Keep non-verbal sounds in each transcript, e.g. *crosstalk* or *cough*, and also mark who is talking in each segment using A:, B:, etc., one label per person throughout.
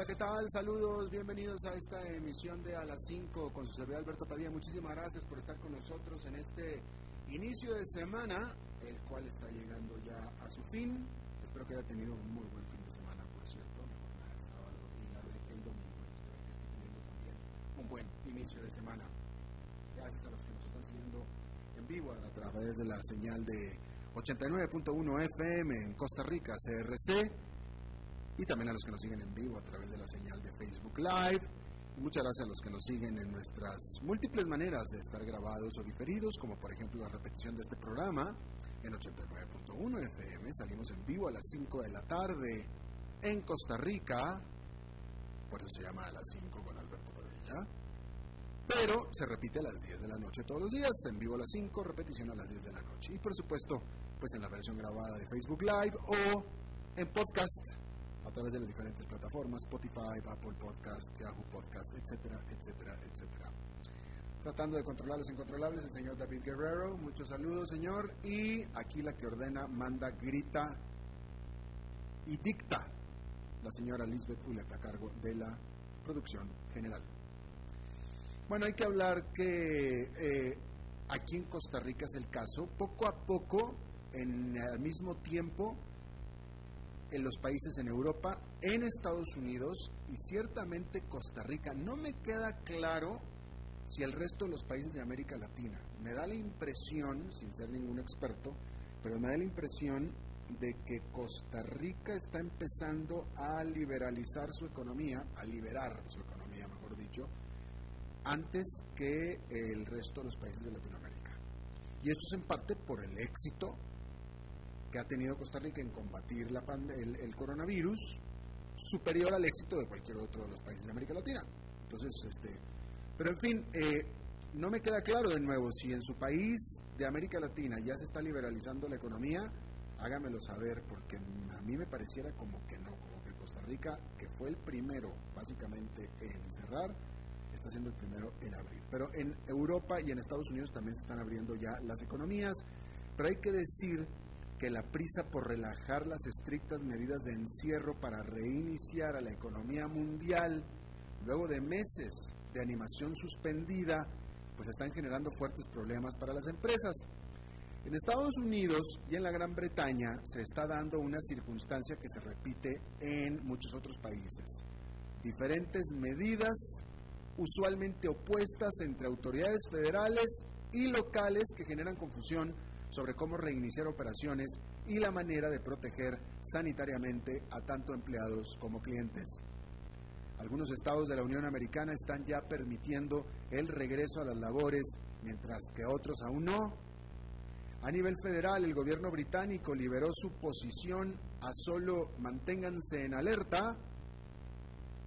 A: Hola, ¿qué tal? Saludos, bienvenidos a esta emisión de A las 5 con su servidor Alberto Padilla. Muchísimas gracias por estar con nosotros en este inicio de semana, el cual está llegando ya a su fin. Espero que haya tenido un muy buen fin de semana, por cierto, el sábado y la de el domingo. Espero que esté teniendo también un buen inicio de semana. Gracias a los que nos están siguiendo en vivo a través de la señal de 89.1 FM en Costa Rica, CRC y también a los que nos siguen en vivo a través de la señal de Facebook Live. Muchas gracias a los que nos siguen en nuestras múltiples maneras de estar grabados o diferidos, como por ejemplo la repetición de este programa en 89.1 FM. Salimos en vivo a las 5 de la tarde en Costa Rica, por eso se llama a las 5 con Alberto Padilla. Pero se repite a las 10 de la noche todos los días, en vivo a las 5, repetición a las 10 de la noche. Y por supuesto, pues en la versión grabada de Facebook Live o en podcast a través de las diferentes plataformas, Spotify, Apple Podcast, Yahoo Podcast, etcétera, etcétera, etcétera. Tratando de controlar los incontrolables, el señor David Guerrero, muchos saludos señor, y aquí la que ordena, manda, grita y dicta la señora Lisbeth Ulet a cargo de la producción general. Bueno, hay que hablar que eh, aquí en Costa Rica es el caso, poco a poco, en el mismo tiempo, en los países en Europa, en Estados Unidos y ciertamente Costa Rica. No me queda claro si el resto de los países de América Latina. Me da la impresión, sin ser ningún experto, pero me da la impresión de que Costa Rica está empezando a liberalizar su economía, a liberar su economía, mejor dicho, antes que el resto de los países de Latinoamérica. Y esto es en parte por el éxito que ha tenido Costa Rica en combatir el, coronavirus superior al éxito de cualquier otro de los países de América Latina. Entonces, este, pero en fin, eh, no me queda claro de nuevo si en su país de América Latina ya se está liberalizando la economía, hágamelo saber, porque a mí me pareciera como que no, como que Costa Rica, que fue el primero básicamente en cerrar, está siendo el primero en abrir. Pero en Europa y en Estados Unidos también se están abriendo ya las economías, pero hay que decir que la prisa por relajar las estrictas medidas de encierro para reiniciar a la economía mundial, luego de meses de animación suspendida, pues están generando fuertes problemas para las empresas. En Estados Unidos y en la Gran Bretaña se está dando una circunstancia que se repite en muchos otros países. Diferentes medidas usualmente opuestas entre autoridades federales y locales que generan confusión sobre cómo reiniciar operaciones y la manera de proteger sanitariamente a tanto empleados como clientes. Algunos estados de la Unión Americana están ya permitiendo el regreso a las labores, mientras que otros aún no. A nivel federal, el gobierno británico liberó su posición a solo manténganse en alerta,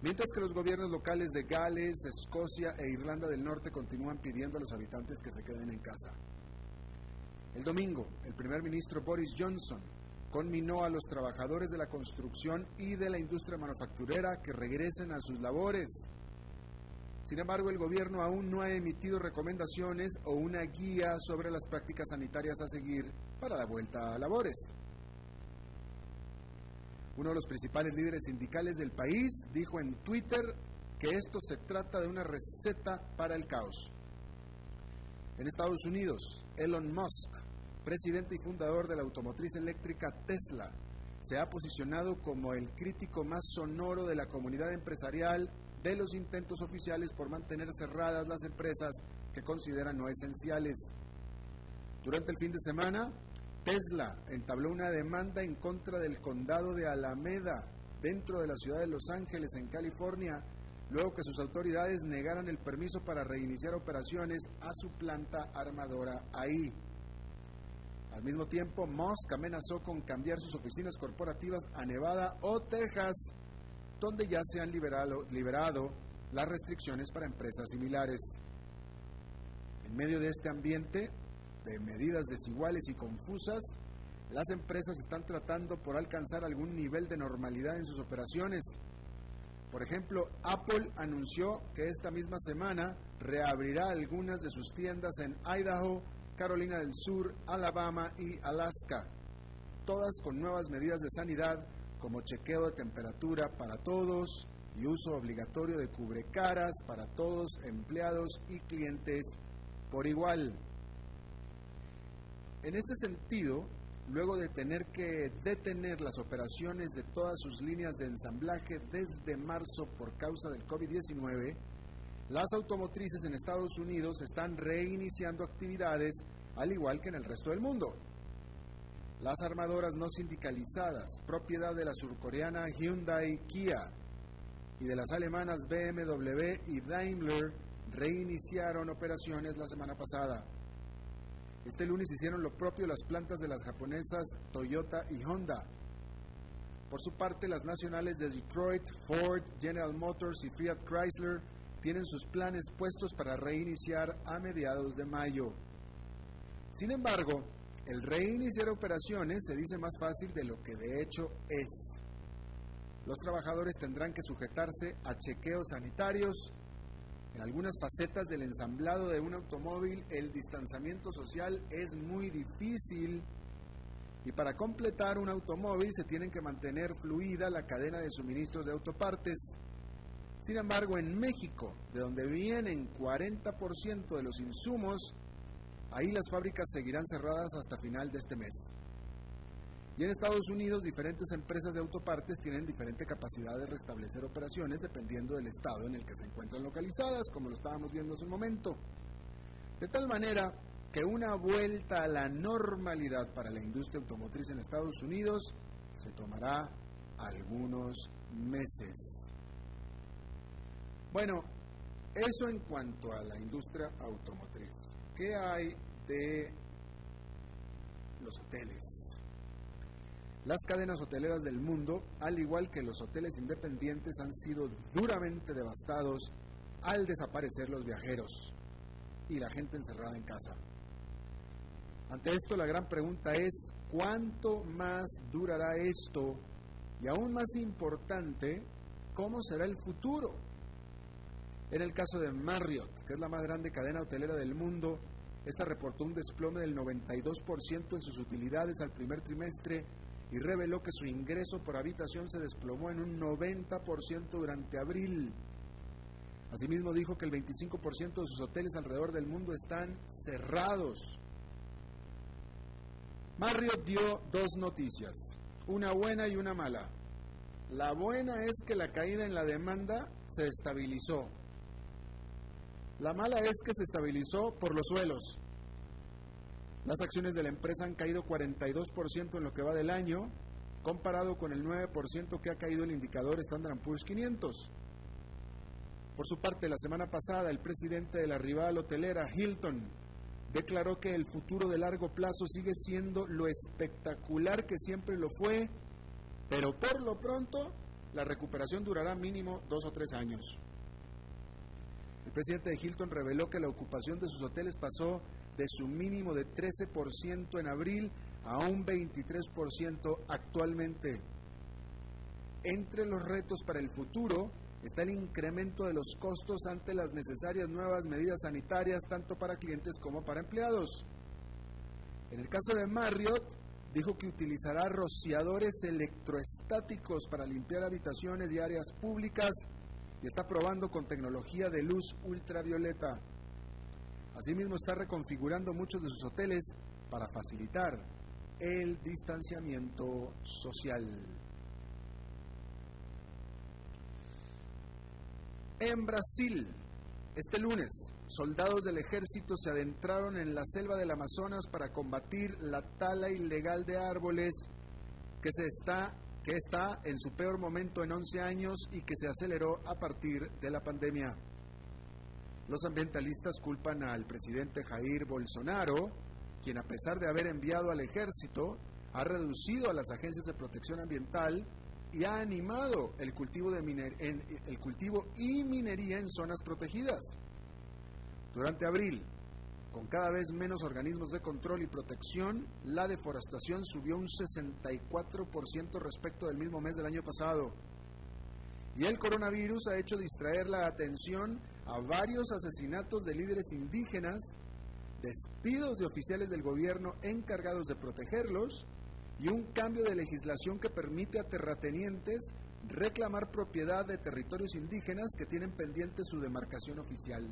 A: mientras que los gobiernos locales de Gales, Escocia e Irlanda del Norte continúan pidiendo a los habitantes que se queden en casa. El domingo, el primer ministro Boris Johnson conminó a los trabajadores de la construcción y de la industria manufacturera que regresen a sus labores. Sin embargo, el gobierno aún no ha emitido recomendaciones o una guía sobre las prácticas sanitarias a seguir para la vuelta a labores. Uno de los principales líderes sindicales del país dijo en Twitter que esto se trata de una receta para el caos. En Estados Unidos, Elon Musk presidente y fundador de la automotriz eléctrica Tesla, se ha posicionado como el crítico más sonoro de la comunidad empresarial de los intentos oficiales por mantener cerradas las empresas que consideran no esenciales. Durante el fin de semana, Tesla entabló una demanda en contra del condado de Alameda, dentro de la ciudad de Los Ángeles, en California, luego que sus autoridades negaran el permiso para reiniciar operaciones a su planta armadora ahí. Al mismo tiempo, Musk amenazó con cambiar sus oficinas corporativas a Nevada o Texas, donde ya se han liberado, liberado las restricciones para empresas similares. En medio de este ambiente de medidas desiguales y confusas, las empresas están tratando por alcanzar algún nivel de normalidad en sus operaciones. Por ejemplo, Apple anunció que esta misma semana reabrirá algunas de sus tiendas en Idaho, Carolina del Sur, Alabama y Alaska, todas con nuevas medidas de sanidad como chequeo de temperatura para todos y uso obligatorio de cubrecaras para todos empleados y clientes por igual. En este sentido, luego de tener que detener las operaciones de todas sus líneas de ensamblaje desde marzo por causa del COVID-19, las automotrices en Estados Unidos están reiniciando actividades al igual que en el resto del mundo. Las armadoras no sindicalizadas, propiedad de la surcoreana Hyundai Kia y de las alemanas BMW y Daimler, reiniciaron operaciones la semana pasada. Este lunes hicieron lo propio las plantas de las japonesas Toyota y Honda. Por su parte, las nacionales de Detroit, Ford, General Motors y Fiat Chrysler tienen sus planes puestos para reiniciar a mediados de mayo. Sin embargo, el reiniciar operaciones se dice más fácil de lo que de hecho es. Los trabajadores tendrán que sujetarse a chequeos sanitarios, en algunas facetas del ensamblado de un automóvil el distanciamiento social es muy difícil y para completar un automóvil se tienen que mantener fluida la cadena de suministros de autopartes. Sin embargo, en México, de donde vienen 40% de los insumos, ahí las fábricas seguirán cerradas hasta final de este mes. Y en Estados Unidos diferentes empresas de autopartes tienen diferente capacidad de restablecer operaciones dependiendo del estado en el que se encuentran localizadas, como lo estábamos viendo hace un momento. De tal manera que una vuelta a la normalidad para la industria automotriz en Estados Unidos se tomará algunos meses. Bueno, eso en cuanto a la industria automotriz. ¿Qué hay de los hoteles? Las cadenas hoteleras del mundo, al igual que los hoteles independientes, han sido duramente devastados al desaparecer los viajeros y la gente encerrada en casa. Ante esto la gran pregunta es, ¿cuánto más durará esto? Y aún más importante, ¿cómo será el futuro? En el caso de Marriott, que es la más grande cadena hotelera del mundo, esta reportó un desplome del 92% en sus utilidades al primer trimestre y reveló que su ingreso por habitación se desplomó en un 90% durante abril. Asimismo dijo que el 25% de sus hoteles alrededor del mundo están cerrados. Marriott dio dos noticias, una buena y una mala. La buena es que la caída en la demanda se estabilizó. La mala es que se estabilizó por los suelos. Las acciones de la empresa han caído 42% en lo que va del año, comparado con el 9% que ha caído el indicador Standard Poor's 500. Por su parte, la semana pasada, el presidente de la rival hotelera, Hilton, declaró que el futuro de largo plazo sigue siendo lo espectacular que siempre lo fue, pero por lo pronto la recuperación durará mínimo dos o tres años. El presidente de Hilton reveló que la ocupación de sus hoteles pasó de su mínimo de 13% en abril a un 23% actualmente. Entre los retos para el futuro está el incremento de los costos ante las necesarias nuevas medidas sanitarias tanto para clientes como para empleados. En el caso de Marriott, dijo que utilizará rociadores electroestáticos para limpiar habitaciones y áreas públicas y está probando con tecnología de luz ultravioleta. Asimismo, está reconfigurando muchos de sus hoteles para facilitar el distanciamiento social. En Brasil, este lunes, soldados del ejército se adentraron en la selva del Amazonas para combatir la tala ilegal de árboles que, se está, que está en su peor momento en 11 años y que se aceleró a partir de la pandemia. Los ambientalistas culpan al presidente Jair Bolsonaro, quien a pesar de haber enviado al ejército, ha reducido a las agencias de protección ambiental y ha animado el cultivo, de el cultivo y minería en zonas protegidas. Durante abril, Con cada vez menos organismos de control y protección, la deforestación subió un 64% respecto del mismo mes del año pasado. Y el coronavirus ha hecho distraer la atención a varios asesinatos de líderes indígenas, despidos de oficiales del gobierno encargados de protegerlos y un cambio de legislación que permite a terratenientes reclamar propiedad de territorios indígenas que tienen pendiente su demarcación oficial.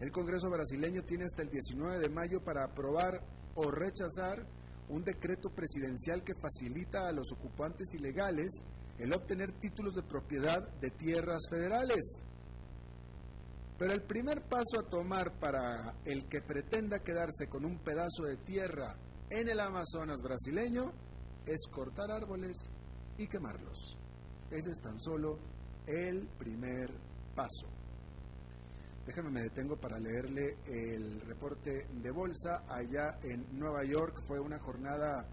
A: El Congreso brasileño tiene hasta el 19 de mayo para aprobar o rechazar un decreto presidencial que facilita a los ocupantes ilegales el obtener títulos de propiedad de tierras federales. Pero el primer paso a tomar para el que pretenda quedarse con un pedazo de tierra en el Amazonas brasileño es cortar árboles y quemarlos. Ese es tan solo el primer paso. Déjame me detengo para leerle el reporte de bolsa. Allá en Nueva York fue una jornada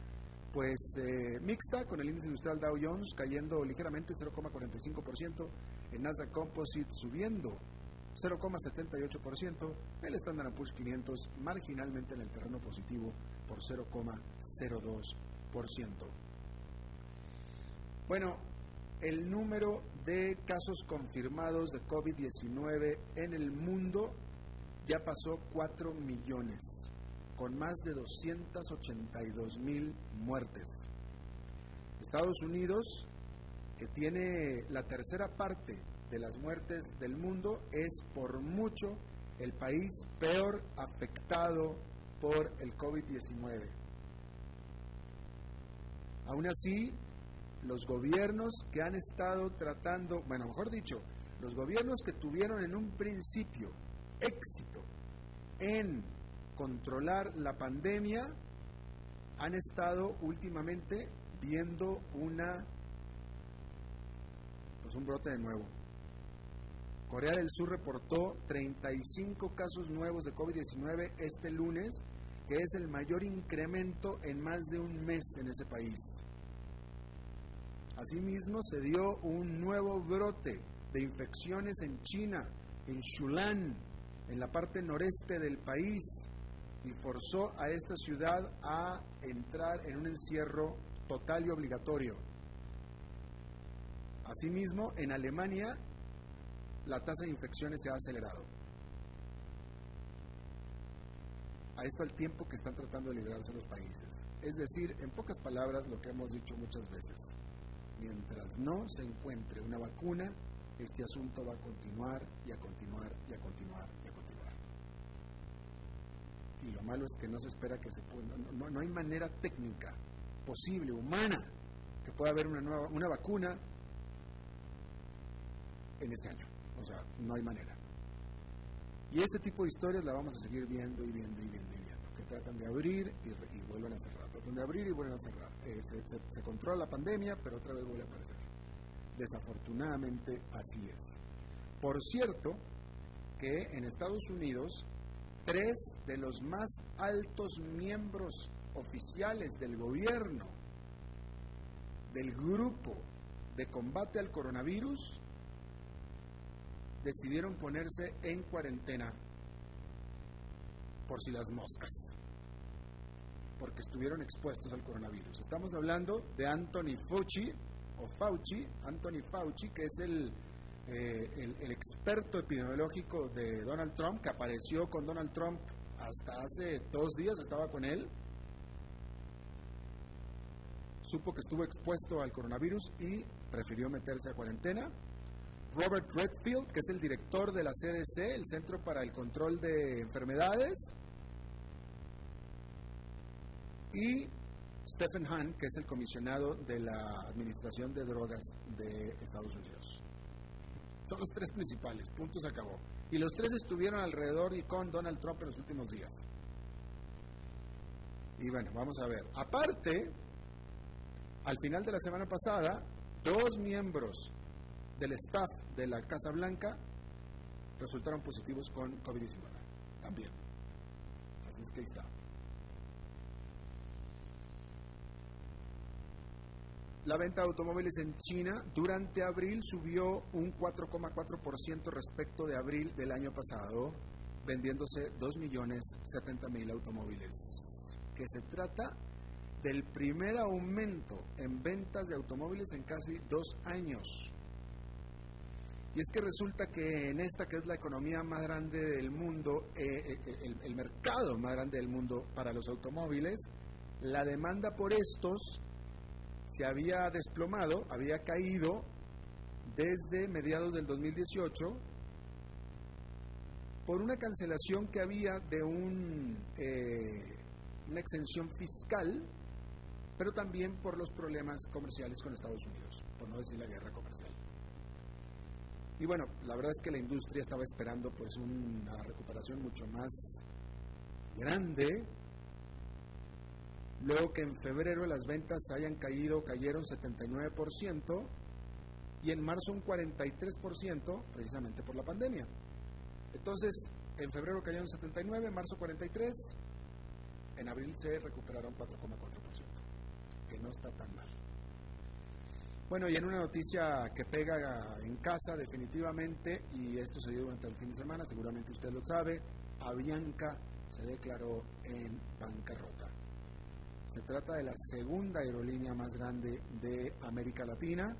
A: pues eh, mixta con el índice industrial Dow Jones cayendo ligeramente 0,45%, el Nasdaq Composite subiendo 0,78%, el Standard Poor's 500 marginalmente en el terreno positivo por 0,02%. Bueno, el número de casos confirmados de COVID-19 en el mundo ya pasó 4 millones, con más de 282 mil muertes. Estados Unidos, que tiene la tercera parte de las muertes del mundo, es por mucho el país peor afectado por el COVID-19. Aún así, los gobiernos que han estado tratando, bueno, mejor dicho, los gobiernos que tuvieron en un principio éxito en controlar la pandemia, han estado últimamente viendo una pues un brote de nuevo. Corea del Sur reportó 35 casos nuevos de COVID-19 este lunes, que es el mayor incremento en más de un mes en ese país. Asimismo, se dio un nuevo brote de infecciones en China, en Shulan, en la parte noreste del país, y forzó a esta ciudad a entrar en un encierro total y obligatorio. Asimismo, en Alemania, la tasa de infecciones se ha acelerado. A esto al tiempo que están tratando de liderarse los países. Es decir, en pocas palabras, lo que hemos dicho muchas veces mientras no se encuentre una vacuna, este asunto va a continuar y a continuar y a continuar y a continuar. Y lo malo es que no se espera que se pueda, no, hay manera técnica posible, humana, que pueda haber una, nueva, una vacuna en este año. O sea, no hay manera. Y este tipo de historias la vamos a seguir viendo y viendo y viendo, tratan de abrir y, vuelven a cerrar donde abrir y vuelven a cerrar. Se, controla la pandemia, pero otra vez vuelve a aparecer. Desafortunadamente así es. Por cierto, que en Estados Unidos, tres de los más altos miembros oficiales del gobierno del grupo de combate al coronavirus decidieron ponerse en cuarentena por si las moscas porque estuvieron expuestos al coronavirus. Estamos hablando de Anthony Fauci, o Fauci, Anthony Fauci, que es el, eh, el, experto epidemiológico de Donald Trump, que apareció con Donald Trump hasta hace dos días, estaba con él. Supo que estuvo expuesto al coronavirus y prefirió meterse a cuarentena. Robert Redfield, que es el director de la CDC, el Centro para el Control de Enfermedades, y Stephen Hahn, que es el comisionado de la Administración de Drogas de Estados Unidos. Son los tres principales, punto se acabó. Y los tres estuvieron alrededor y con Donald Trump en los últimos días. Y bueno, vamos a ver. Aparte, al final de la semana pasada, dos miembros del staff de la Casa Blanca resultaron positivos con COVID-19. También. Así es que ahí está. La venta de automóviles en China durante abril subió un 4,4% respecto de abril del año pasado. vendiéndose 2.070.000 automóviles. Que se trata del primer aumento en ventas de automóviles en casi dos años. Y es que resulta que en esta que es la economía más grande del mundo, eh, eh, eh, el, mercado más grande del mundo para los automóviles, la demanda por estos se había desplomado, había caído desde mediados del 2018 por una cancelación que había de un, una exención fiscal, pero también por los problemas comerciales con Estados Unidos, por no decir la guerra comercial. Y bueno, la verdad es que la industria estaba esperando pues una recuperación mucho más grande. Luego que en febrero las ventas hayan caído, cayeron 79% y en marzo un 43% precisamente por la pandemia. Entonces, en febrero cayeron 79, en marzo 43, en abril se recuperaron 4,4%, que no está tan mal. Bueno, y en una noticia que pega en casa definitivamente, y esto se dio durante el fin de semana, seguramente usted lo sabe, Avianca se declaró en bancarrota. Se trata de la segunda aerolínea más grande de América Latina.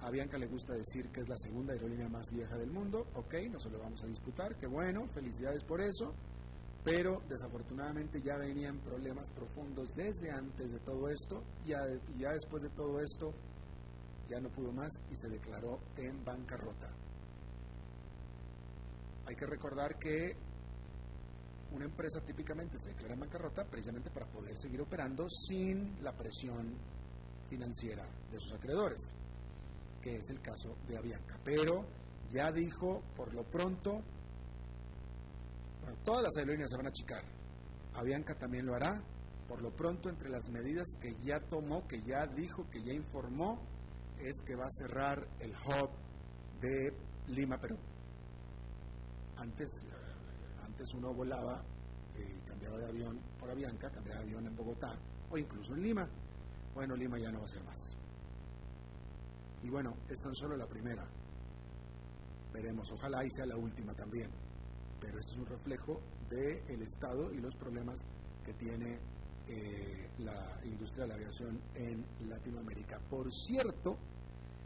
A: A Avianca le gusta decir que es la segunda aerolínea más vieja del mundo. Ok, no se lo vamos a disputar, qué bueno, felicidades por eso pero desafortunadamente ya venían problemas profundos desde antes de todo esto, y ya, ya después de todo esto ya no pudo más y se declaró en bancarrota. Hay que recordar que una empresa típicamente se declara en bancarrota precisamente para poder seguir operando sin la presión financiera de sus acreedores, que es el caso de Avianca. Pero ya dijo por lo pronto todas las aerolíneas se van a achicar. Avianca también lo hará. Por lo pronto, entre las medidas que ya tomó, que ya dijo, que ya informó, es que va a cerrar el hub de Lima, Perú. Antes, antes uno volaba eh, cambiaba de avión por Avianca, cambiaba de avión en Bogotá o incluso en Lima. Bueno, Lima ya no va a ser más. Y bueno, es tan solo la primera. Veremos, ojalá y sea la última también pero esto es un reflejo del Estado y los problemas que tiene eh, la industria de la aviación en Latinoamérica. Por cierto,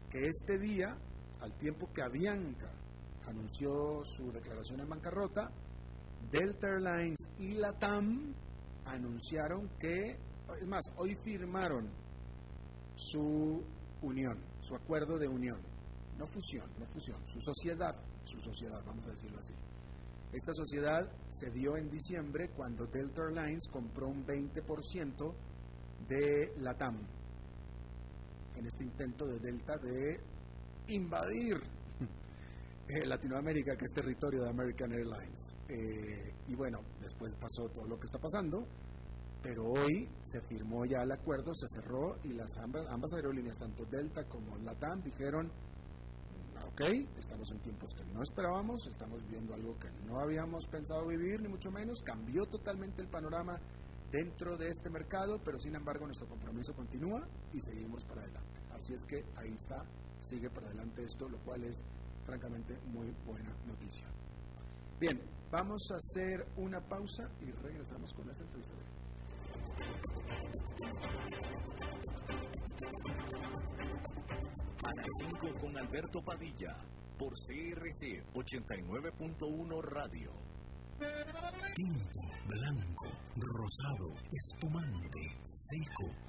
A: que este día, al tiempo que Avianca anunció su declaración en bancarrota, Delta Airlines y LATAM anunciaron que, es más, hoy firmaron su unión, su acuerdo de unión, no fusión, no fusión, su sociedad, su sociedad, vamos a decirlo así. Esta sociedad se dio en diciembre cuando Delta Airlines compró un 20% de LATAM, en este intento de Delta de invadir eh, Latinoamérica, que es territorio de American Airlines. Eh, y bueno, después pasó todo lo que está pasando, pero hoy se firmó ya el acuerdo, se cerró y las ambas, ambas aerolíneas, tanto Delta como LATAM, dijeron ok, estamos en tiempos que no esperábamos, estamos viendo algo que no habíamos pensado vivir, ni mucho menos, cambió totalmente el panorama dentro de este mercado, pero sin embargo nuestro compromiso continúa y seguimos para adelante. Así es que ahí está, sigue para adelante esto, lo cual es francamente muy buena noticia. Bien, vamos a hacer una pausa y regresamos con esta entrevista.
B: A las 5 con Alberto Padilla, por CRC 89.1 Radio.
C: Tinto, blanco, rosado, espumante, seco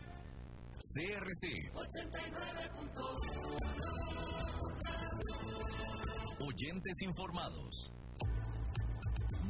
B: CRC 89.1 Oyentes informados.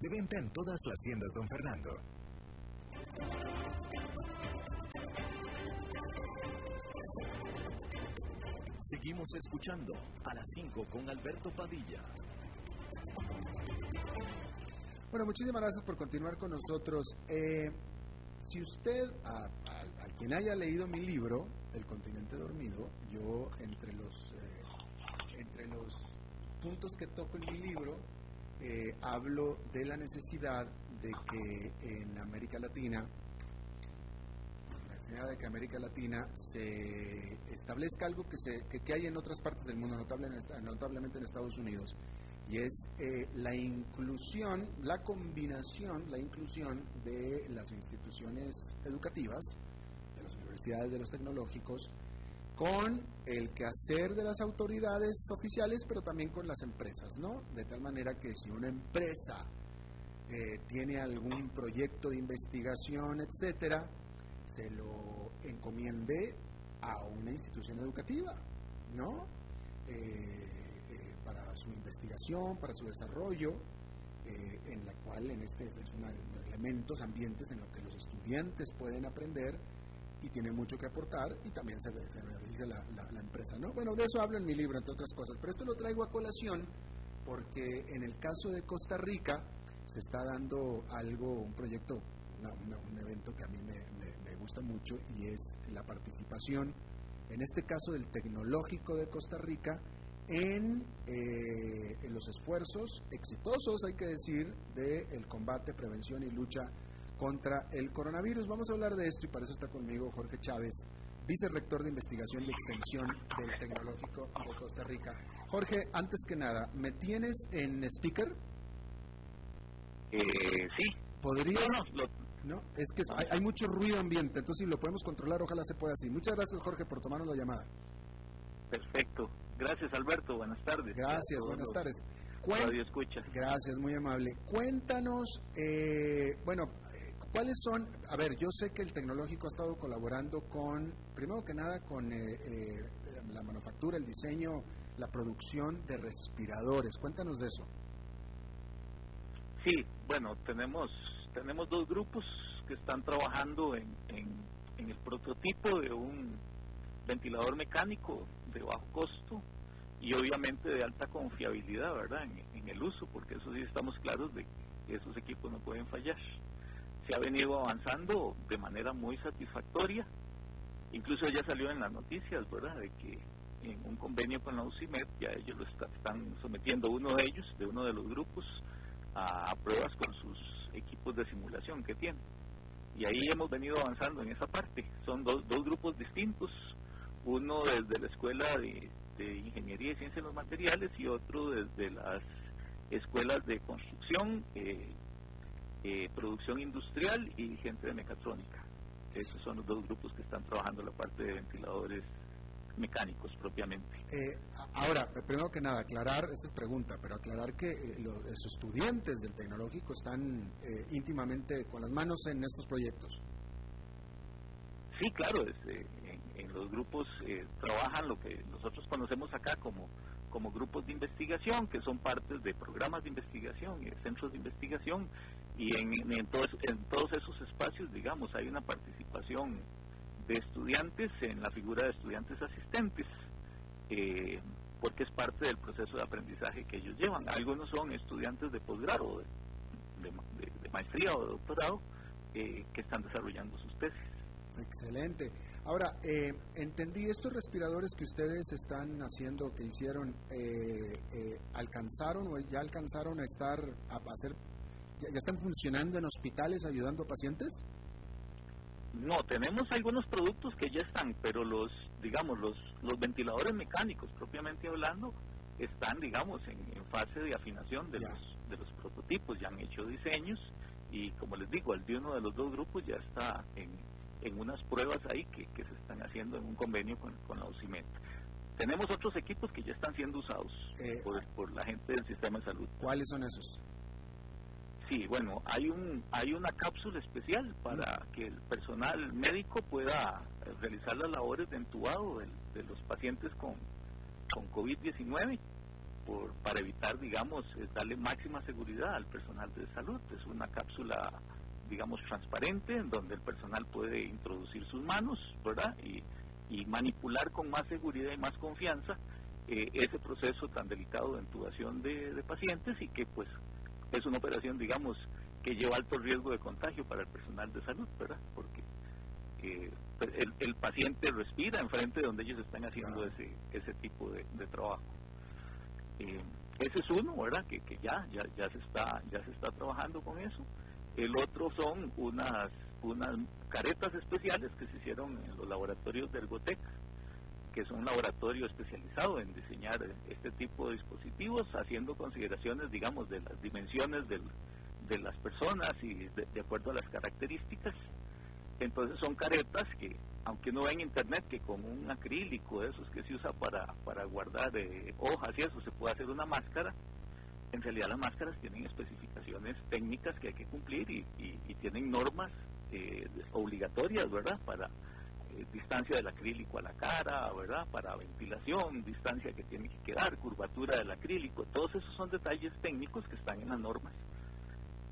C: De venta en todas las tiendas, don Fernando.
B: Seguimos escuchando a las 5 con Alberto Padilla.
A: Bueno, muchísimas gracias por continuar con nosotros. Eh, si usted, a, a- a quien haya leído mi libro, El continente dormido, yo entre los, eh, entre los puntos que toco en mi libro, eh, hablo de la necesidad de que en América Latina, de que América Latina se establezca algo que, se, que, que hay en otras partes del mundo, notable notablemente en Estados Unidos, y es eh, la inclusión, la combinación, la inclusión de las instituciones educativas, de las universidades, de los tecnológicos, con el quehacer de las autoridades oficiales, pero también con las empresas, ¿no? De tal manera que si una empresa eh, tiene algún proyecto de investigación, etcétera, se lo encomiende a una institución educativa, ¿no? Eh, eh, para su investigación, para su desarrollo, eh, en la cual en este es una elementos, ambientes en los que los estudiantes pueden aprender y tienen mucho que aportar y también se, se beneficia la, empresa, ¿no? Bueno, de eso hablo en mi libro, entre otras cosas, pero esto lo traigo a colación porque en el caso de Costa Rica se está dando algo, un proyecto, una- una- un evento que a mí me, me- gusta mucho y es la participación, en este caso del Tecnológico de Costa Rica, en, eh, en los esfuerzos exitosos, hay que decir, del combate, prevención y lucha contra el coronavirus. Vamos a hablar de esto y para eso está conmigo Jorge Chávez, vicerrector de investigación y extensión del Tecnológico de Costa Rica. Jorge, antes que nada, ¿me tienes en speaker?
D: Eh, sí,
A: ¿Podrías?
D: no, no, lo-
A: No, es que hay, hay mucho ruido ambiente, entonces si lo podemos controlar, ojalá se pueda así. Muchas gracias, Jorge, por tomarnos la llamada.
D: perfecto. Gracias, Alberto. Buenas tardes.
A: Gracias, buenas tardes.
D: Radio escuchas.
A: Gracias, muy amable. Cuéntanos, eh, bueno, ¿cuáles son? A ver, yo sé que el tecnológico ha estado colaborando con, primero que nada, con eh, eh, la manufactura, el diseño, la producción de respiradores. Cuéntanos de eso.
D: Sí, bueno, tenemos tenemos dos grupos que están trabajando en, en, el prototipo de un ventilador mecánico de bajo costo y obviamente de alta confiabilidad, ¿verdad? En, en el uso, porque eso sí estamos claros de que esos equipos no pueden fallar. Se ha venido avanzando de manera muy satisfactoria, incluso ya salió en las noticias, ¿verdad? De que en un convenio con la UCIMED ya ellos lo está- están sometiendo uno de ellos, de uno de los grupos, a pruebas con sus equipos de simulación que tienen. Y ahí hemos venido avanzando en esa parte. Son dos, dos grupos distintos, uno desde la Escuela de, Ingeniería y Ciencia de los Materiales y otro desde las escuelas de construcción, eh, eh, producción industrial y gente de mecatrónica. Esos son los dos grupos que están trabajando la parte de ventiladores mecánicos propiamente.
A: Eh, ahora, eh, primero que nada, aclarar, esta es pregunta, pero aclarar que eh, los, los estudiantes del tecnológico están eh, íntimamente con las manos en estos proyectos.
D: Sí, claro, este, en, en los grupos eh, trabajan lo que nosotros conocemos acá como, como grupos de investigación, que son partes de programas de investigación y de centros de investigación, y en, en, todos, todos esos espacios, digamos, hay una participación de estudiantes en la figura de estudiantes asistentes, eh, porque es parte del proceso de aprendizaje que ellos llevan. Algunos son estudiantes de posgrado, de, de, de- de maestría o de doctorado, eh, que están desarrollando sus tesis.
A: Excelente. Ahora, eh, entendí, estos respiradores que ustedes están haciendo, que hicieron, eh, eh, ¿alcanzaron o ya alcanzaron a estar, a hacer, ya, ya están funcionando en hospitales ayudando a pacientes?
D: No, tenemos algunos productos que ya están, pero los, digamos, los, los ventiladores mecánicos, propiamente hablando, están, digamos, en, fase de afinación de los, de los prototipos, ya han hecho diseños y como les digo, el de uno de los dos grupos ya está en, en unas pruebas ahí que, que se están haciendo en un convenio con, con la OCIMET. Tenemos otros equipos que ya están siendo usados eh, por, por la gente del sistema de salud.
A: ¿Cuáles son esos?
D: Sí, bueno, hay un hay una cápsula especial para que el personal médico pueda realizar las labores de entubado de, los pacientes con, con COVID-19 para evitar, digamos, eh, darle máxima seguridad al personal de salud. Es una cápsula, digamos, transparente en donde el personal puede introducir sus manos, ¿verdad? Y, y manipular con más seguridad y más confianza eh, ese proceso tan delicado de intubación de, de pacientes y que, pues, es una operación, digamos, que lleva alto riesgo de contagio para el personal de salud, ¿verdad? Porque eh, pues, el, paciente respira enfrente de donde ellos están haciendo ese, ese tipo de, trabajo. Eh, ese es uno, ¿verdad? Que, que ya, ya, ya, se está, ya se está trabajando con eso. El otro son unas, unas caretas especiales que se hicieron en los laboratorios del Ergotec, que es un laboratorio especializado en diseñar este tipo de dispositivos, haciendo consideraciones, digamos, de las dimensiones de las personas y de, acuerdo a las características. Entonces son caretas que, aunque no ven internet, que con un acrílico de esos que se usa para, para guardar eh, hojas y eso, se puede hacer una máscara, en realidad las máscaras tienen especificaciones técnicas que hay que cumplir y, tienen normas eh, obligatorias, ¿verdad?, para eh, distancia del acrílico a la cara, ¿verdad? Para ventilación, distancia que tiene que quedar, curvatura del acrílico, todos esos son detalles técnicos que están en las normas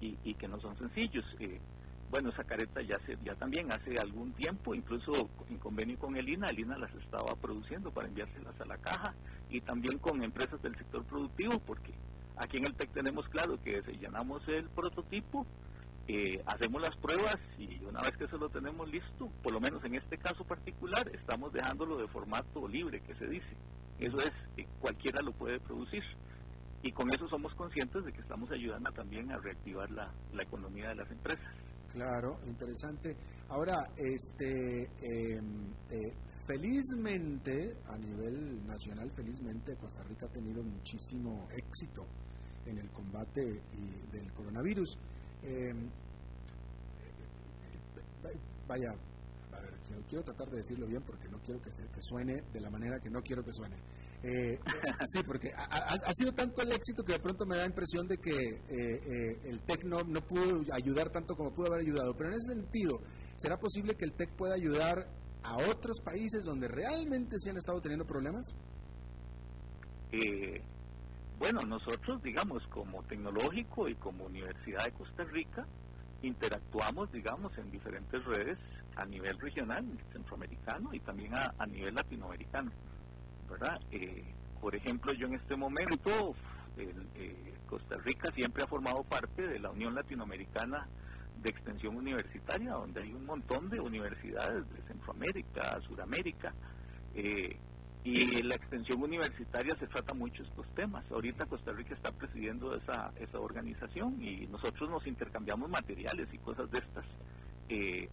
D: y, y que no son sencillos. Eh, bueno, esa careta ya se, ya también hace algún tiempo, incluso en convenio con el INA, el INA las estaba produciendo para enviárselas a la caja y también con empresas del sector productivo, porque aquí en el TEC tenemos claro que llenamos el prototipo, eh, hacemos las pruebas y una vez que eso lo tenemos listo, por lo menos en este caso particular, estamos dejándolo de formato libre, que se dice. Eso es, que cualquiera lo puede producir. Y con eso somos conscientes de que estamos ayudando también a reactivar la, la economía de las empresas.
A: Claro, interesante. Ahora, este, em, eh, felizmente, a nivel nacional, felizmente, Costa Rica ha tenido muchísimo éxito en el combate del coronavirus. Eh, vaya, a ver, quiero, tratar de decirlo bien porque no quiero que, se, que suene de la manera que no quiero que suene. Eh, *laughs* sí, porque ha, sido tanto el éxito que de pronto me da impresión de que eh, eh, el TEC no, no, pudo ayudar tanto como pudo haber ayudado. Pero en ese sentido, ¿será posible que el TEC pueda ayudar a otros países donde realmente se han estado teniendo problemas?
D: Eh, bueno, nosotros, digamos, como tecnológico y como Universidad de Costa Rica, interactuamos, digamos, en diferentes redes a nivel regional, centroamericano y también a, nivel latinoamericano, ¿verdad? Eh, por ejemplo, yo en este momento, eh, Costa Rica siempre ha formado parte de la Unión Latinoamericana de Extensión Universitaria, donde hay un montón de universidades de Centroamérica, Suramérica, eh, y la extensión universitaria se trata mucho estos temas. Ahorita Costa Rica está presidiendo esa, esa organización y nosotros nos intercambiamos materiales y cosas de estas, eh,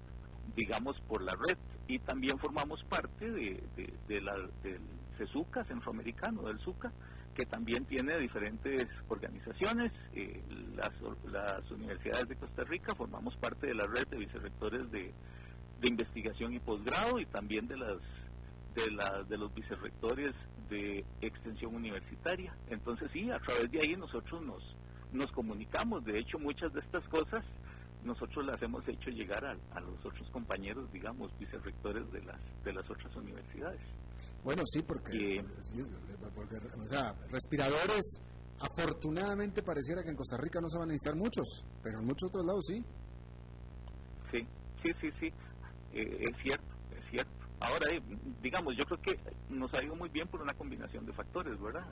D: digamos, por la red. Y también formamos parte de, de, la, del CESUCA centroamericano, del SUCA, que también tiene diferentes organizaciones. Eh, las, las universidades de Costa Rica formamos parte de la red de vicerrectores de, investigación y posgrado y también de las de, de los vicerrectores de extensión universitaria. Entonces sí, a través de ahí nosotros nos, nos comunicamos. De hecho, muchas de estas cosas nosotros las hemos hecho llegar a, a los otros compañeros, digamos, vicerrectores de las, de las otras universidades.
A: Bueno, sí, porque, o sea, respiradores, afortunadamente pareciera que en Costa Rica no se van a necesitar muchos, pero en muchos otros lados sí.
D: Sí, sí, sí, sí, eh, es cierto, es cierto. Ahora, eh, digamos, yo creo que nos ha ido muy bien por una combinación de factores, ¿verdad?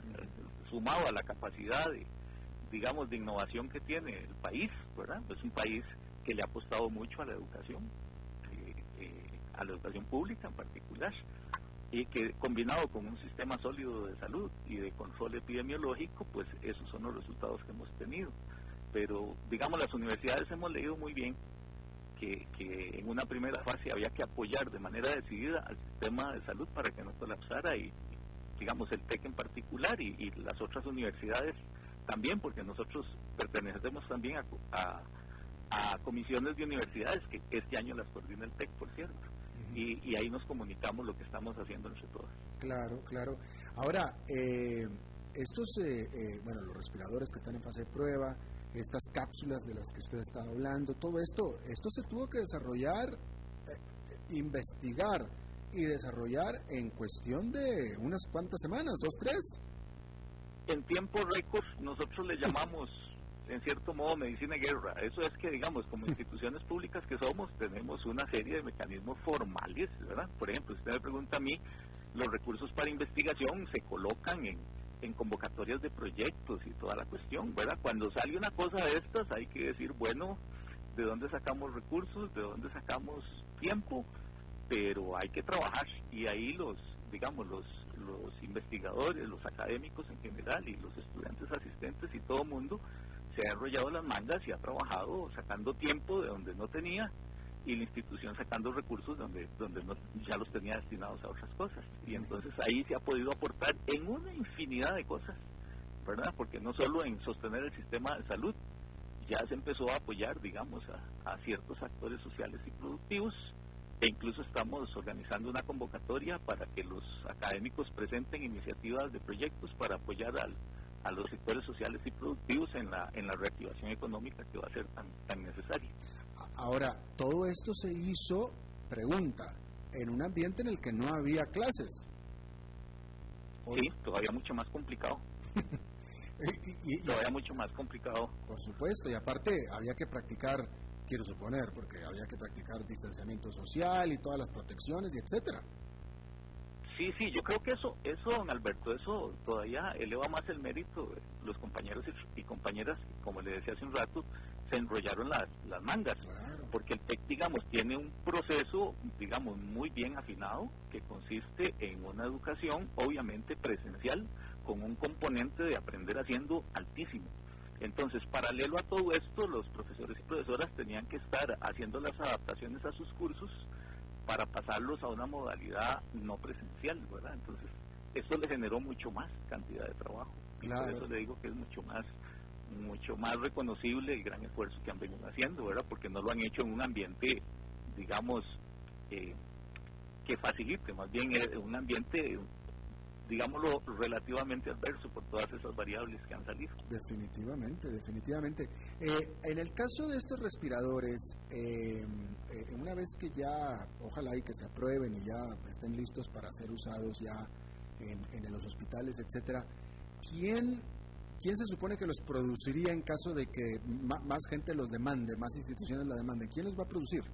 D: Sumado a la capacidad, de, digamos, de innovación que tiene el país, ¿verdad? Es un país que le ha apostado mucho a la educación, eh, eh, a la educación pública en particular, y que combinado con un sistema sólido de salud y de control epidemiológico, pues esos son los resultados que hemos tenido. Pero, digamos, las universidades hemos leído muy bien que, en una primera fase había que apoyar de manera decidida al sistema de salud para que no colapsara y digamos, el TEC en particular y, las otras universidades también, porque nosotros pertenecemos también a, a, comisiones de universidades que este año las coordina el TEC, por cierto. Y, ahí nos comunicamos lo que estamos haciendo entre todos.
A: Claro, claro. Ahora, eh, estos, eh, eh, bueno, los respiradores que están en fase de prueba, estas cápsulas de las que usted está hablando, todo esto, esto se tuvo que desarrollar, investigar y desarrollar en cuestión de unas cuantas semanas, dos, tres.
D: En tiempo récord nosotros le llamamos en cierto modo medicina guerra. Eso es que, digamos, como *laughs* instituciones públicas que somos, tenemos una serie de mecanismos formales, ¿verdad? Por ejemplo, usted me pregunta a mí, los recursos para investigación se colocan en, en convocatorias de proyectos y toda la cuestión, ¿verdad? Cuando sale una cosa de estas hay que decir, bueno, ¿de dónde sacamos recursos? ¿De dónde sacamos tiempo? Pero hay que trabajar y ahí los, digamos, los, los investigadores, los académicos en general y los estudiantes asistentes y todo el mundo se ha enrollado las mangas y ha trabajado sacando tiempo de donde no tenía y la institución sacando recursos donde donde ya los tenía destinados a otras cosas. Y entonces ahí se ha podido aportar en una infinidad de cosas verdad porque no solo en sostener el sistema de salud ya se empezó a apoyar digamos a, ciertos actores sociales y productivos e incluso estamos organizando una convocatoria para que los académicos presenten iniciativas de proyectos para apoyar al, a los sectores sociales y productivos en la en la reactivación económica que va a ser tan tan necesaria
A: Ahora, todo esto se hizo, pregunta, en un ambiente en el que no había clases.
D: Sí, todavía mucho más complicado. *laughs* y, todavía mucho más complicado.
A: Por supuesto, y aparte había que practicar, quiero suponer, porque había que practicar distanciamiento social y todas las protecciones y etcétera.
D: Sí, sí, yo creo que eso, eso, don Alberto, eso todavía eleva más el mérito los compañeros y compañeras, como le decía hace un rato, se enrollaron las, las mangas, porque el TEC, digamos, tiene un proceso, digamos, muy bien afinado, que consiste en una educación, obviamente presencial, con un componente de aprender haciendo altísimo. Entonces, paralelo a todo esto, los profesores y profesoras tenían que estar haciendo las adaptaciones a sus cursos para pasarlos a una modalidad no presencial, ¿verdad? Entonces, eso le generó mucho más cantidad de trabajo. Y por eso le digo que es mucho más mucho más reconocible el gran esfuerzo que han venido haciendo, ¿verdad? Porque no lo han hecho en un ambiente, digamos, eh, que facilite, más bien es un ambiente, digámoslo, relativamente adverso por todas esas variables que han salido.
A: Definitivamente, definitivamente. Eh, en el caso de estos respiradores, eh, una vez que ya, ojalá y que se aprueben y ya estén listos para ser usados ya en, en los hospitales, etcétera, ¿quién ¿Quién se supone que los produciría en caso de que más gente los demande, más instituciones la demanden? ¿Quién los va a producir?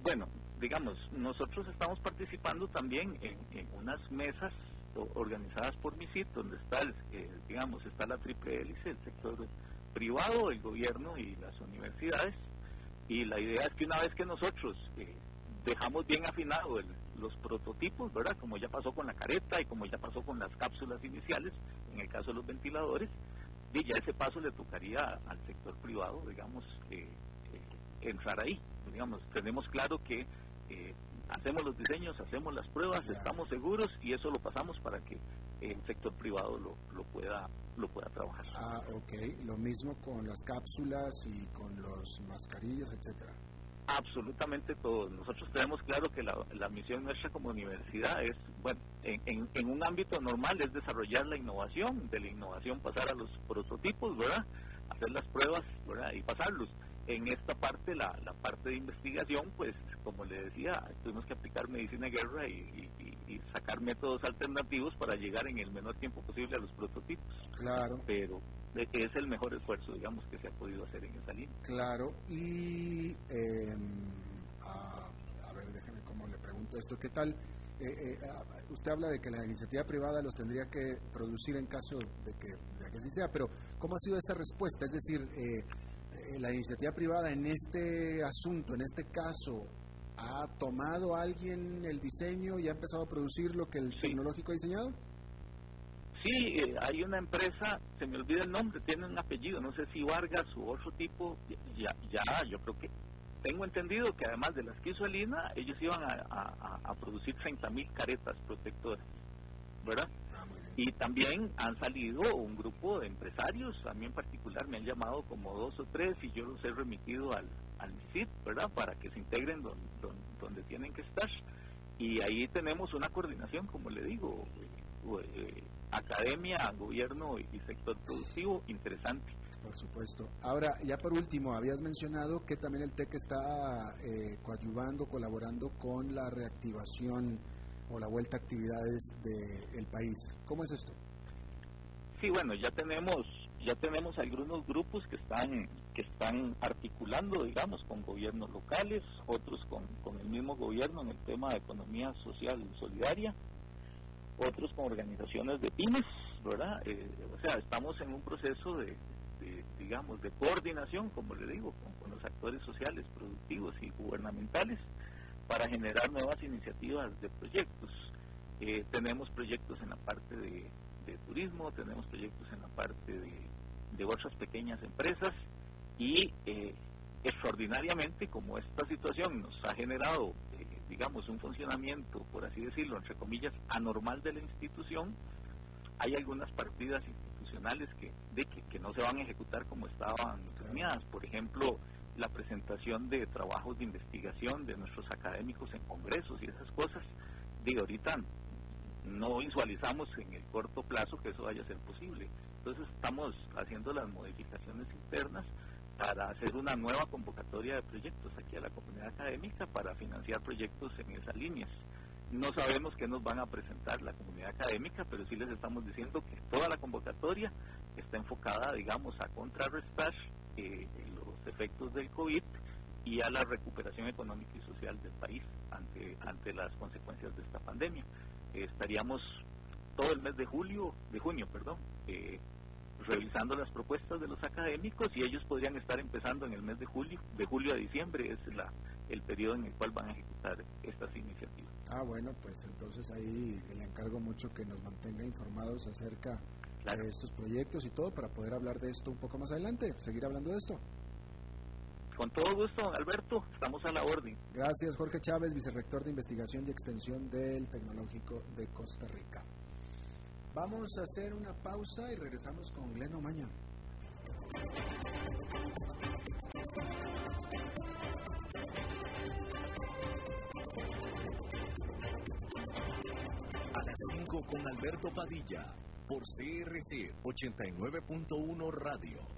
D: Bueno, digamos, nosotros estamos participando también en, unas mesas organizadas por MISIT, donde está, eh, digamos, está la triple hélice, el sector privado, el gobierno y las universidades. Y la idea es que una vez que nosotros eh, dejamos bien afinado los prototipos, ¿verdad? Como ya pasó con la careta y como ya pasó con las cápsulas iniciales, en el caso de los ventiladores, y ya ese paso le tocaría al sector privado, digamos, eh, entrar ahí. Digamos, tenemos claro que eh, hacemos los diseños, hacemos las pruebas, estamos seguros y eso lo pasamos para que el sector privado lo, lo pueda lo pueda trabajar.
A: Ah, ok. Lo mismo con las cápsulas y con los mascarillas, etcétera.
D: Absolutamente todo. Nosotros tenemos claro que la, misión nuestra como universidad es, bueno, en, en, un ámbito normal es desarrollar la innovación, de la innovación pasar a los prototipos, ¿verdad? Hacer las pruebas, ¿verdad? Y pasarlos. En esta parte, la, la parte de investigación, pues, como le decía, tuvimos que aplicar medicina de guerra y, y sacar métodos alternativos para llegar en el menor tiempo posible a los prototipos.
A: Claro.
D: Pero de que es el mejor esfuerzo, digamos, que se ha podido hacer en esa línea.
A: Claro, y em, a, ver, déjeme cómo le pregunto esto, ¿qué tal? Eh, eh, usted habla de que la iniciativa privada los tendría que producir en caso de que, de que así sea, pero ¿cómo ha sido esta respuesta? Es decir, eh, la iniciativa privada en este asunto, en este caso, ¿ha tomado alguien el diseño y ha empezado a producir lo que el tecnológico ha diseñado?
D: Sí, eh, hay una empresa, se me olvida el nombre, tiene un apellido, no sé si Vargas u otro tipo, ya, ya yo creo que tengo entendido que además de las que hizo Elina, ellos iban a, a, producir 30 mil caretas protectoras. ¿verdad? Y también han salido un grupo de empresarios, a mí en particular me han llamado como dos o tres y yo los he remitido al, al MISID, ¿verdad? Para que se integren donde tienen que estar. Y ahí tenemos una coordinación, como le digo, eh, academia, gobierno y sector productivo interesante.
A: Por supuesto. Ahora, ya por último, habías mencionado que también el TEC está eh, coadyuvando, colaborando con la reactivación o la vuelta a actividades del país. ¿Cómo es esto?
D: Sí, bueno, ya tenemos ya tenemos algunos grupos que están que están articulando, digamos, con gobiernos locales, otros con, con el mismo gobierno en el tema de economía social solidaria, otros con organizaciones de pymes, ¿verdad? Eh, o sea, estamos en un proceso de, digamos, de coordinación, como le digo, con los actores sociales, productivos y gubernamentales para generar nuevas iniciativas de proyectos. Eh, tenemos proyectos en la parte de, turismo, tenemos proyectos en la parte de, otras pequeñas empresas y eh, extraordinariamente como esta situación nos ha generado, eh, digamos, un funcionamiento, por así decirlo, entre comillas, anormal de la institución, hay algunas partidas institucionales que, de que, que no se van a ejecutar como estaban planeadas. Por ejemplo, la presentación de trabajos de investigación de nuestros académicos en congresos y esas cosas, de ahorita no visualizamos en el corto plazo que eso vaya a ser posible. Entonces estamos haciendo las modificaciones internas para hacer una nueva convocatoria de proyectos aquí a la comunidad académica para financiar proyectos en esas líneas. No sabemos qué nos van a presentar la comunidad académica, pero sí les estamos diciendo que toda la convocatoria está enfocada, digamos, a contrarrestar eh, efectos del COVID y a la recuperación económica y social del país ante, ante las consecuencias de esta pandemia. Eh, estaríamos todo el mes de julio, de junio, perdón, eh, revisando las propuestas de los académicos y ellos podrían estar empezando en el mes de julio, de julio a diciembre es la, el periodo en el cual van a ejecutar estas iniciativas.
A: Ah, bueno, pues entonces ahí le encargo mucho que nos mantenga informados acerca de estos proyectos y todo para poder hablar de esto un poco más adelante, seguir hablando de esto.
D: Con todo gusto, Alberto, estamos a la orden.
A: Gracias, Jorge Chávez, vicerrector de Investigación y Extensión del Tecnológico de Costa Rica. Vamos a hacer una pausa y regresamos con Glenn Omaña.
B: A las 5 con Alberto Padilla, por CRC 89.1 Radio.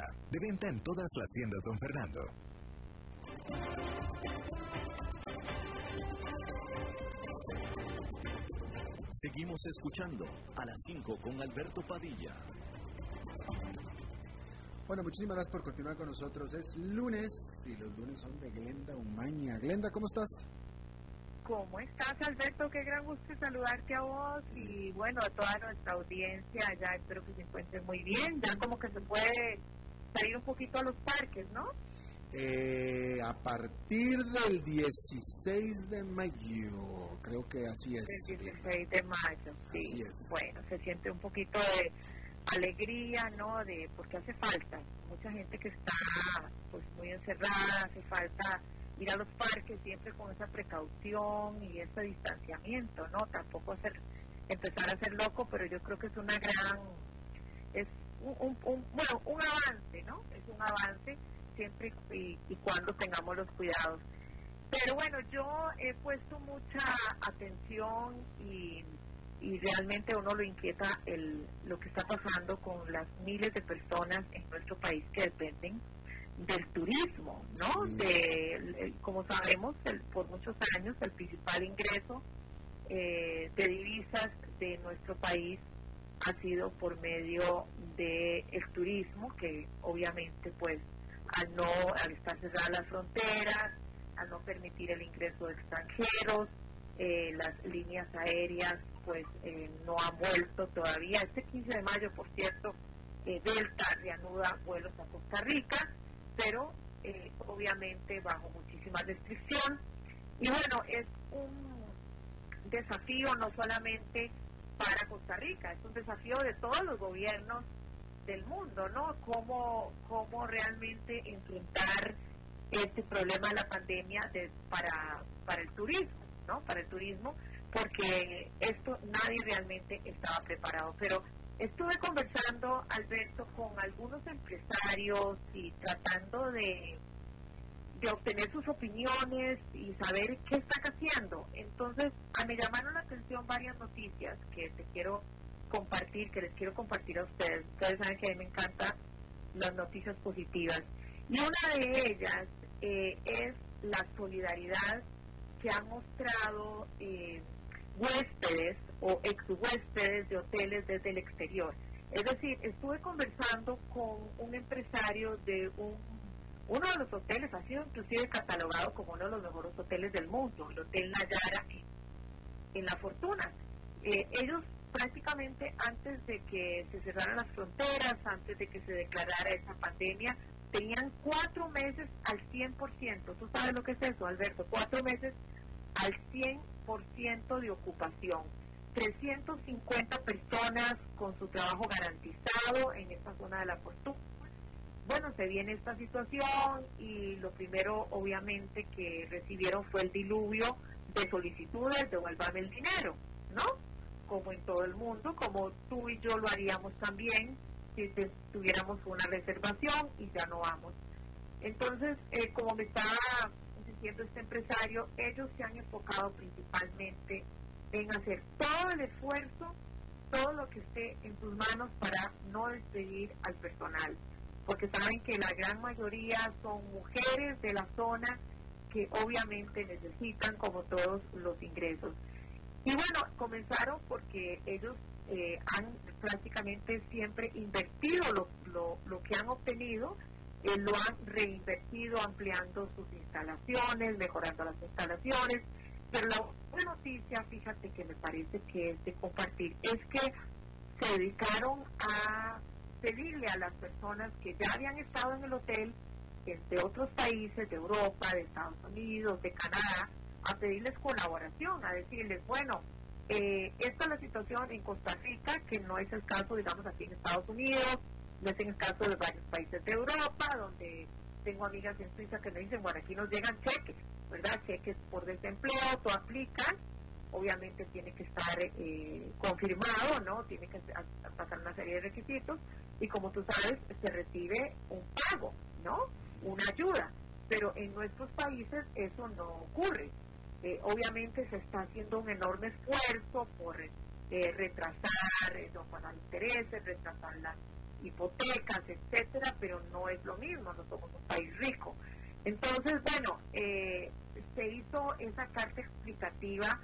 B: De venta en todas las tiendas, don Fernando. Seguimos escuchando a las 5 con Alberto Padilla.
A: Bueno, muchísimas gracias por continuar con nosotros. Es lunes y los lunes son de Glenda Umaña. Glenda, ¿cómo estás?
E: ¿Cómo estás, Alberto? Qué gran gusto saludarte a vos y bueno, a toda nuestra audiencia. Ya espero que se encuentren muy bien. Ya como que se puede salir un poquito a los parques, ¿no?
A: Eh, a partir del 16 de mayo, creo que así es.
E: El 16 de mayo, sí. Bueno, se siente un poquito de alegría, ¿no? De porque hace falta mucha gente que está pues muy encerrada, hace falta ir a los parques siempre con esa precaución y ese distanciamiento, ¿no? Tampoco hacer empezar a ser loco, pero yo creo que es una gran, es un, bueno, un avance, ¿no? Es un avance siempre y, y cuando tengamos los cuidados. Pero bueno, yo he puesto mucha atención y, y realmente uno lo inquieta el, lo que está pasando con las miles de personas en nuestro país que dependen del turismo, ¿no? De, como sabemos, por muchos años el principal ingreso eh, de divisas de nuestro país ha sido por medio del el turismo, que obviamente pues al no al estar cerradas las fronteras, al no permitir el ingreso de extranjeros, eh, las líneas aéreas pues eh, no han vuelto todavía. Este 15 de mayo, por cierto, eh, Delta reanuda vuelos a Costa Rica, pero obviamente bajo muchísima restricción. Y bueno, es un desafío no solamente para Costa Rica, es un desafío de todos los gobiernos del mundo, ¿no? Cómo, cómo realmente enfrentar este problema de la pandemia de, para, para el turismo, ¿no? Para el turismo, porque esto nadie realmente estaba preparado. Pero estuve conversando, Alberto, con algunos empresarios y tratando de, de obtener sus opiniones y saber qué están haciendo. Entonces, a me llamaron la atención varias noticias que te quiero compartir, que les quiero compartir a ustedes. Ustedes saben que a mí me encantan las noticias positivas. Y una de ellas eh, es la solidaridad que han mostrado eh, huéspedes o ex huéspedes de hoteles desde el exterior. Es decir, estuve conversando con un empresario de un, uno de los hoteles, ha sido inclusive catalogado como uno de los mejores hoteles del mundo, el Hotel Nayara en, La Fortuna. Eh, ellos prácticamente antes de que se cerraran las fronteras, antes de que se declarara esa pandemia, tenían cuatro meses al 100%. ¿Tú sabes lo que es eso, Alberto? Cuatro meses al 100% de ocupación. 350 personas con su trabajo garantizado en esta zona de la fortuna. Bueno, se viene esta situación y lo primero obviamente que recibieron fue el diluvio de solicitudes, devuélvame el dinero, ¿no? Como en todo el mundo, como tú y yo lo haríamos también si tuviéramos una reservación y ya no vamos. Entonces, eh, como me estaba diciendo este empresario, ellos se han enfocado principalmente en hacer todo el esfuerzo, todo lo que esté en sus manos para no despedir al personal, porque saben que la gran mayoría son mujeres de la zona que obviamente necesitan como todos los ingresos. Y bueno, comenzaron porque ellos eh, han prácticamente siempre invertido lo, lo, lo que han obtenido, eh, lo han reinvertido ampliando sus instalaciones, mejorando las instalaciones. Pero la buena noticia, fíjate que me parece que es de compartir, es que se dedicaron a pedirle a las personas que ya habían estado en el hotel de otros países, de Europa, de Estados Unidos, de Canadá, a pedirles colaboración, a decirles, bueno, eh, esta es la situación en Costa Rica, que no es el caso, digamos, aquí en Estados Unidos, no es en el caso de varios países de Europa, donde tengo amigas en Suiza que me dicen, bueno, aquí nos llegan cheques, ¿verdad? Cheques por desempleo, tú aplicas, obviamente tiene que estar eh, confirmado, ¿no? Tiene que pasar una serie de requisitos y como tú sabes, se recibe un pago, ¿no? Una ayuda, pero en nuestros países eso no ocurre. Eh, obviamente se está haciendo un enorme esfuerzo por eh, retrasar, eh, no pagar intereses, retrasar las hipotecas, etcétera, pero no es lo mismo, no somos un país rico. Entonces, bueno, se hizo esa carta explicativa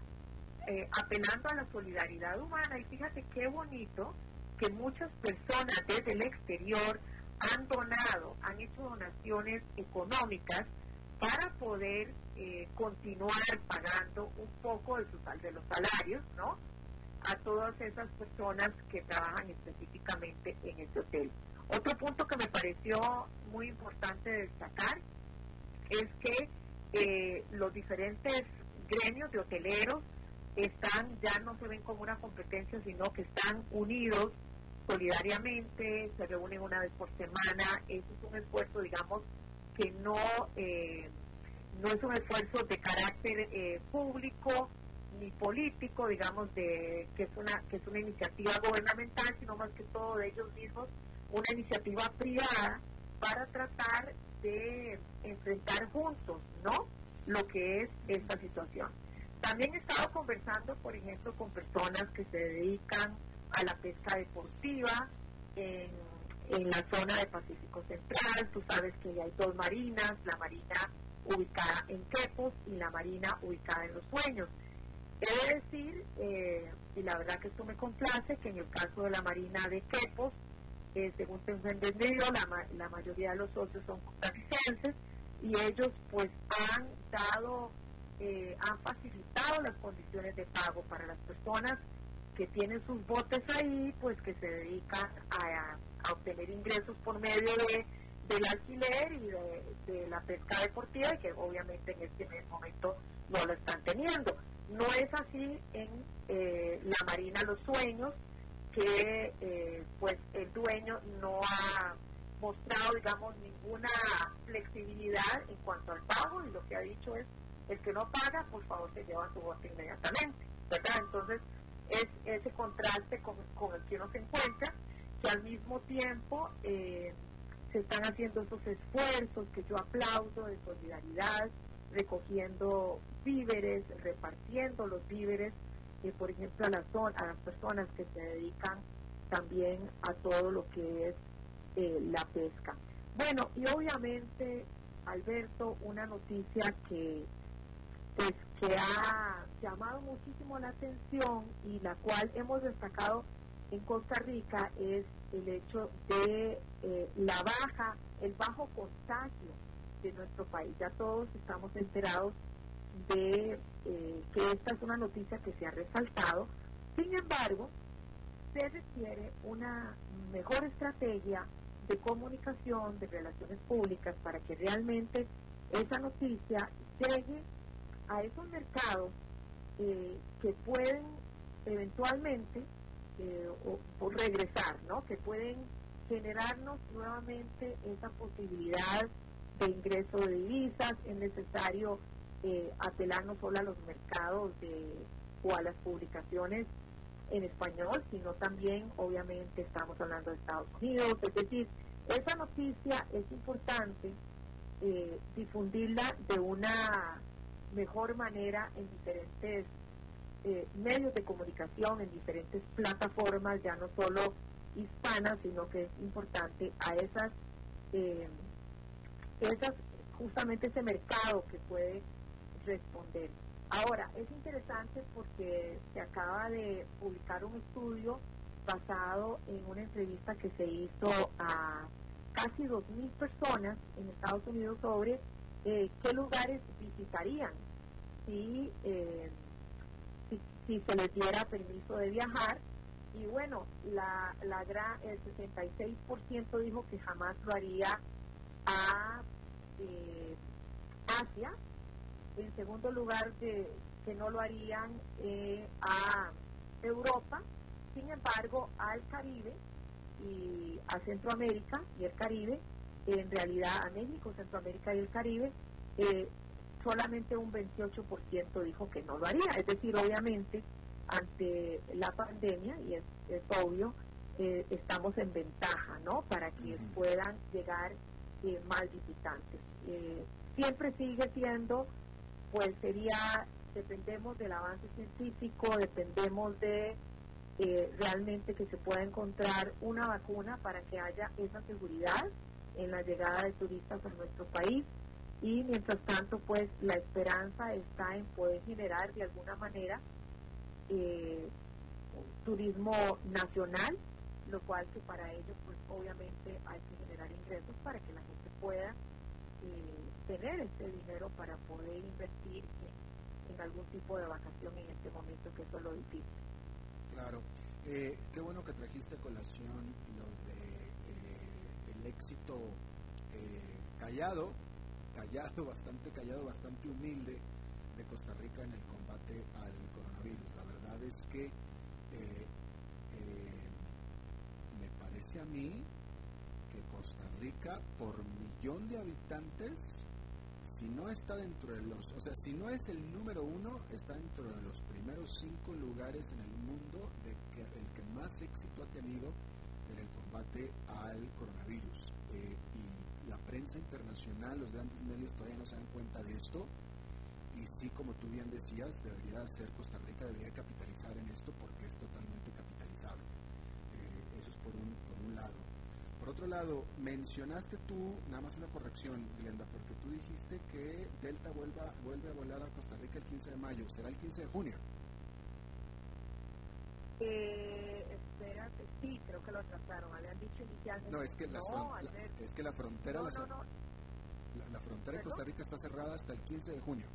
E: apelando a la solidaridad humana y fíjate qué bonito que muchas personas desde el exterior han donado, han hecho donaciones económicas para poder eh, continuar pagando un poco de, sus, de los salarios, ¿no? A todas esas personas que trabajan específicamente en este hotel. Otro punto que me pareció muy importante destacar es que eh, los diferentes gremios de hoteleros están, ya no se ven como una competencia, sino que están unidos solidariamente, se reúnen una vez por semana, eso es un esfuerzo, digamos, que no, eh, no es un esfuerzo de carácter eh, público, ni político, digamos, de que es una que es una iniciativa gubernamental, sino más que todo de ellos mismos, una iniciativa privada para tratar de enfrentar juntos, ¿no? Lo que es esta situación. También he estado conversando, por ejemplo, con personas que se dedican a la pesca deportiva en, en la zona del Pacífico Central. Tú sabes que hay dos marinas, la marina ubicada en Quepos y la marina ubicada en Los Sueños. He de decir, eh, y la verdad que esto me complace, que en el caso de la marina de Quepos, eh, según tengo entendido, la, la mayoría de los socios son costarricenses y ellos pues han dado, eh, han facilitado las condiciones de pago para las personas que tienen sus botes ahí, pues que se dedican a, obtener ingresos por medio de del alquiler y de, la pesca deportiva y que obviamente en este momento no lo están teniendo. No es así en eh, la Marina Los Sueños, que eh, pues el dueño no ha mostrado, digamos, ninguna flexibilidad en cuanto al pago y lo que ha dicho es, el que no paga, por favor, se lleva su bote inmediatamente, ¿verdad? Entonces, es ese contraste con, el que uno se encuentra, que al mismo tiempo eh, se están haciendo esos esfuerzos que yo aplaudo de solidaridad, recogiendo víveres, repartiendo los víveres por ejemplo, a las personas que se dedican también a todo lo que es eh, la pesca. Bueno, y obviamente, Alberto, una noticia que, pues, que ha llamado muchísimo la atención y la cual hemos destacado en Costa Rica es el hecho de eh, la baja, el bajo contagio de nuestro país. Ya todos estamos enterados de eh, que esta es una noticia que se ha resaltado. Sin embargo, se requiere una mejor estrategia de comunicación, de relaciones públicas, para que realmente esa noticia llegue a esos mercados eh, que pueden eventualmente eh, regresar, ¿no? que pueden generarnos nuevamente esa posibilidad de ingreso de divisas, es necesario eh, apelar no solo a los mercados o a las publicaciones en español, sino también, obviamente, estamos hablando de Estados Unidos. Es decir, esa noticia es importante eh, difundirla de una mejor manera en diferentes eh, medios de comunicación, en diferentes plataformas, ya no solo hispanas, sino que es importante a esas, eh, esas justamente ese mercado que puede responder. Ahora, es interesante porque se acaba de publicar un estudio basado en una entrevista que se hizo a casi 2.000 personas en Estados Unidos sobre eh, qué lugares visitarían eh, si, si, se les diera permiso de viajar. Y bueno, la, la el 66% dijo que jamás lo haría a eh, Asia, en segundo lugar, que, que no lo harían eh, a Europa, sin embargo, al Caribe y a Centroamérica y el Caribe, en realidad a México, Centroamérica y el Caribe, eh, solamente un 28% dijo que no lo haría. Es decir, obviamente, ante la pandemia, y es, obvio, eh, estamos en ventaja, ¿no? Para que puedan llegar más visitantes. siempre sigue siendo pues sería, dependemos del avance científico, dependemos de eh, realmente que se pueda encontrar una vacuna para que haya esa seguridad en la llegada de turistas a nuestro país y mientras tanto pues la esperanza está en poder generar de alguna manera eh, turismo nacional, lo cual que para ello pues obviamente hay que generar ingresos para que la gente pueda eh, tener este dinero para poder invertir en, algún tipo de vacación en este momento, que eso es lo difícil.
A: Claro. Eh, qué bueno que trajiste a colación lo de eh, el éxito callado, callado, *laughs* bastante callado, bastante humilde de Costa Rica en el combate al coronavirus. La verdad es que me parece a mí que Costa Rica, por millón de habitantes, si no está dentro de los, o sea, si no es el número uno, está dentro de los primeros cinco lugares en el mundo de que el que más éxito ha tenido en el combate al coronavirus. Eh, prensa internacional, los grandes medios todavía no se dan cuenta de esto. Y sí, como tú bien decías, debería ser Costa Rica, debería capitalizar en esto porque es totalmente capitalizable. Eh, eso es por un, por un lado. Por otro lado, mencionaste tú, nada más una corrección, Glenda, porque tú dijiste que Delta vuelva, vuelve a volar a Costa Rica el 15 de mayo. ¿Será el 15 de junio?
E: Eh, espérate, sí, creo que lo trataron. Habían dicho inicialmente.
A: No, es que, las
E: no,
A: la, es que la frontera,
E: No,
A: la,
E: no, no.
A: la- la frontera de. Costa Rica está cerrada hasta el 15 de junio.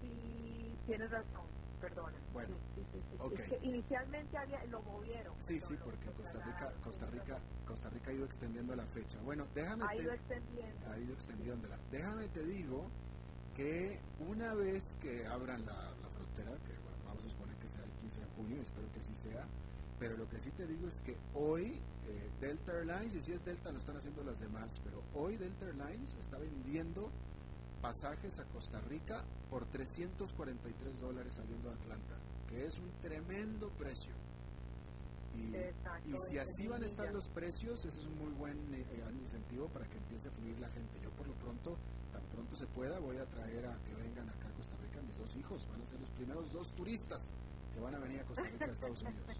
E: Sí, tienes razón, perdona.
A: Bueno,
E: Sí, sí, sí, sí.
A: ok.
E: Es que inicialmente había, lo movieron.
A: Sí, sí, porque Costa Rica, Costa Rica. Costa Rica ha ido extendiendo la fecha. Bueno, déjame
E: Ha
A: te-
E: ido extendiendo.
A: ha ido extendiéndola. Déjame te digo que una vez que abran la, la frontera, que bueno, vamos a suponer que sea el 15 de junio, espero que así sea, pero lo que sí te digo es que hoy eh, Delta Airlines, y si es Delta lo están haciendo las demás, pero hoy Delta Airlines está vendiendo pasajes a Costa Rica por 343 dólares saliendo de Atlanta, que es un tremendo precio. Y,
E: Exacto,
A: y si así van a estar los precios, ese es un muy buen eh, eh, incentivo para que empiece a fluir la gente. Yo por lo pronto, tan pronto se pueda, voy a traer a que vengan acá a Costa Rica mis dos hijos. Van a ser los primeros dos turistas que van a venir a Costa Rica de Estados Unidos. *laughs*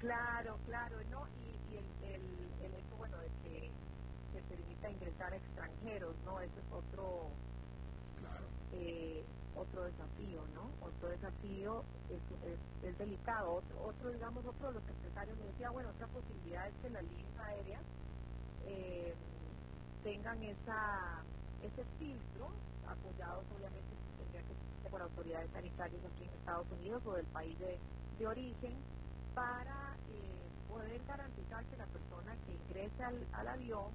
E: Claro, claro, ¿no? Y, y el, el, el hecho, bueno, de que se permita ingresar a extranjeros, ¿no? Ese es otro,
A: Claro.
E: eh, otro desafío, ¿no? Otro desafío es, es, es delicado. Otro, otro, digamos, otro de los empresarios me decía, bueno, otra posibilidad es que las líneas aéreas eh, tengan esa ese filtro, apoyados obviamente por autoridades sanitarias aquí en Estados Unidos o del país de, de origen, para eh, poder garantizar que la persona que ingrese al, al avión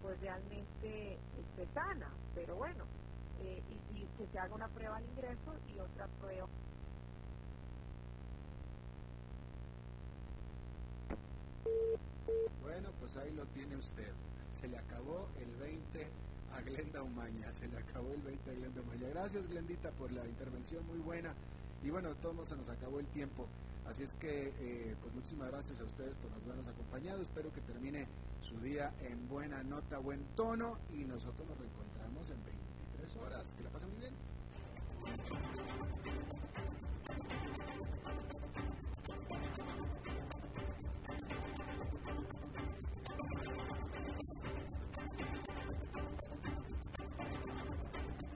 E: pues realmente esté sana. Pero bueno, eh, y, y que se haga una prueba al ingreso y otra prueba
A: Bueno, pues ahí lo tiene usted. Se le acabó el 20 a Glenda Umaña. Se le acabó el 20 a Glenda Umaña. Gracias, Glendita, por la intervención muy buena. Y bueno, de todos se nos acabó el tiempo. Así es que, eh, pues muchísimas gracias a ustedes por habernos acompañado. Espero que termine su día en buena nota, buen tono. Y nosotros nos reencontramos en 23 horas. Que la pasen muy bien.